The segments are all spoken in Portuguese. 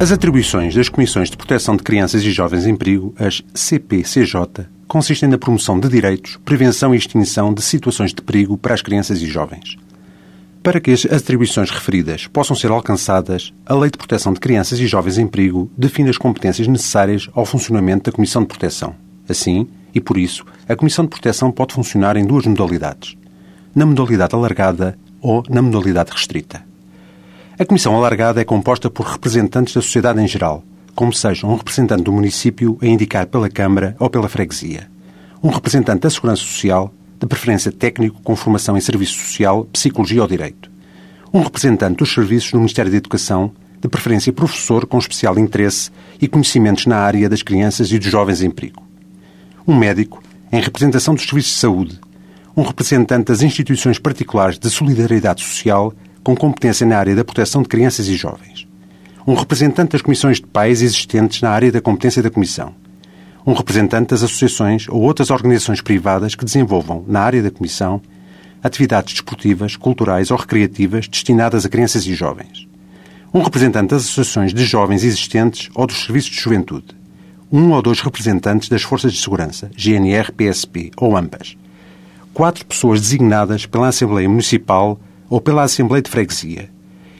As atribuições das Comissões de Proteção de Crianças e Jovens em Perigo, as CPCJ, consistem na promoção de direitos, prevenção e extinção de situações de perigo para as crianças e jovens. Para que as atribuições referidas possam ser alcançadas, a Lei de Proteção de Crianças e Jovens em Perigo define as competências necessárias ao funcionamento da Comissão de Proteção. Assim, e por isso, a Comissão de Proteção pode funcionar em duas modalidades: na modalidade alargada ou na modalidade restrita. A comissão alargada é composta por representantes da sociedade em geral, como seja um representante do município a indicar pela Câmara ou pela freguesia, um representante da Segurança Social, de preferência técnico com formação em Serviço Social, Psicologia ou Direito, um representante dos serviços do Ministério da Educação, de preferência professor com especial interesse e conhecimentos na área das crianças e dos jovens em perigo, um médico em representação dos serviços de saúde, um representante das instituições particulares de solidariedade social com competência na área da proteção de crianças e jovens. Um representante das comissões de pais existentes na área da competência da Comissão. Um representante das associações ou outras organizações privadas que desenvolvam, na área da Comissão, atividades desportivas, culturais ou recreativas destinadas a crianças e jovens. Um representante das associações de jovens existentes ou dos serviços de juventude. Um ou dois representantes das Forças de Segurança, GNR, PSP ou ambas. Quatro pessoas designadas pela Assembleia Municipal ou pela Assembleia de Freguesia,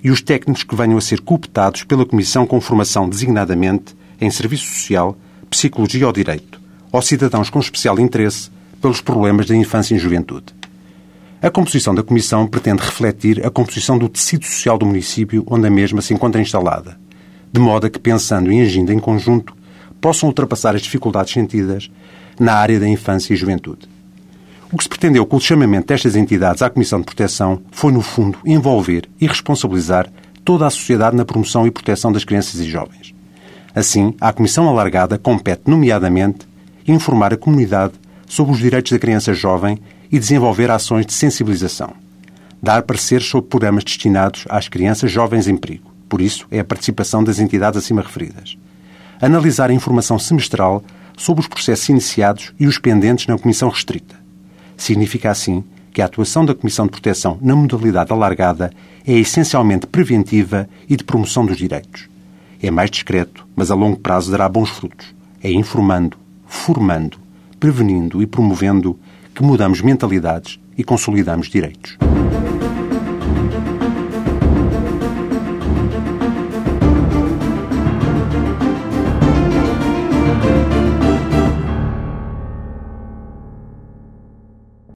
e os técnicos que venham a ser cooptados pela Comissão com formação designadamente em Serviço Social, Psicologia ou Direito, ou cidadãos com especial interesse pelos problemas da infância e juventude. A composição da Comissão pretende refletir a composição do tecido social do município onde a mesma se encontra instalada, de modo a que, pensando e agindo em conjunto, possam ultrapassar as dificuldades sentidas na área da infância e juventude. O que se pretendeu com o chamamento destas entidades à Comissão de Proteção foi, no fundo, envolver e responsabilizar toda a sociedade na promoção e proteção das crianças e jovens. Assim, a Comissão Alargada compete, nomeadamente, informar a comunidade sobre os direitos da criança jovem e desenvolver ações de sensibilização. Dar pareceres sobre programas destinados às crianças jovens em perigo. Por isso, é a participação das entidades acima referidas. Analisar a informação semestral sobre os processos iniciados e os pendentes na Comissão Restrita Significa, assim, que a atuação da Comissão de Proteção na modalidade alargada é essencialmente preventiva e de promoção dos direitos. É mais discreto, mas a longo prazo dará bons frutos. É informando, formando, prevenindo e promovendo que mudamos mentalidades e consolidamos direitos.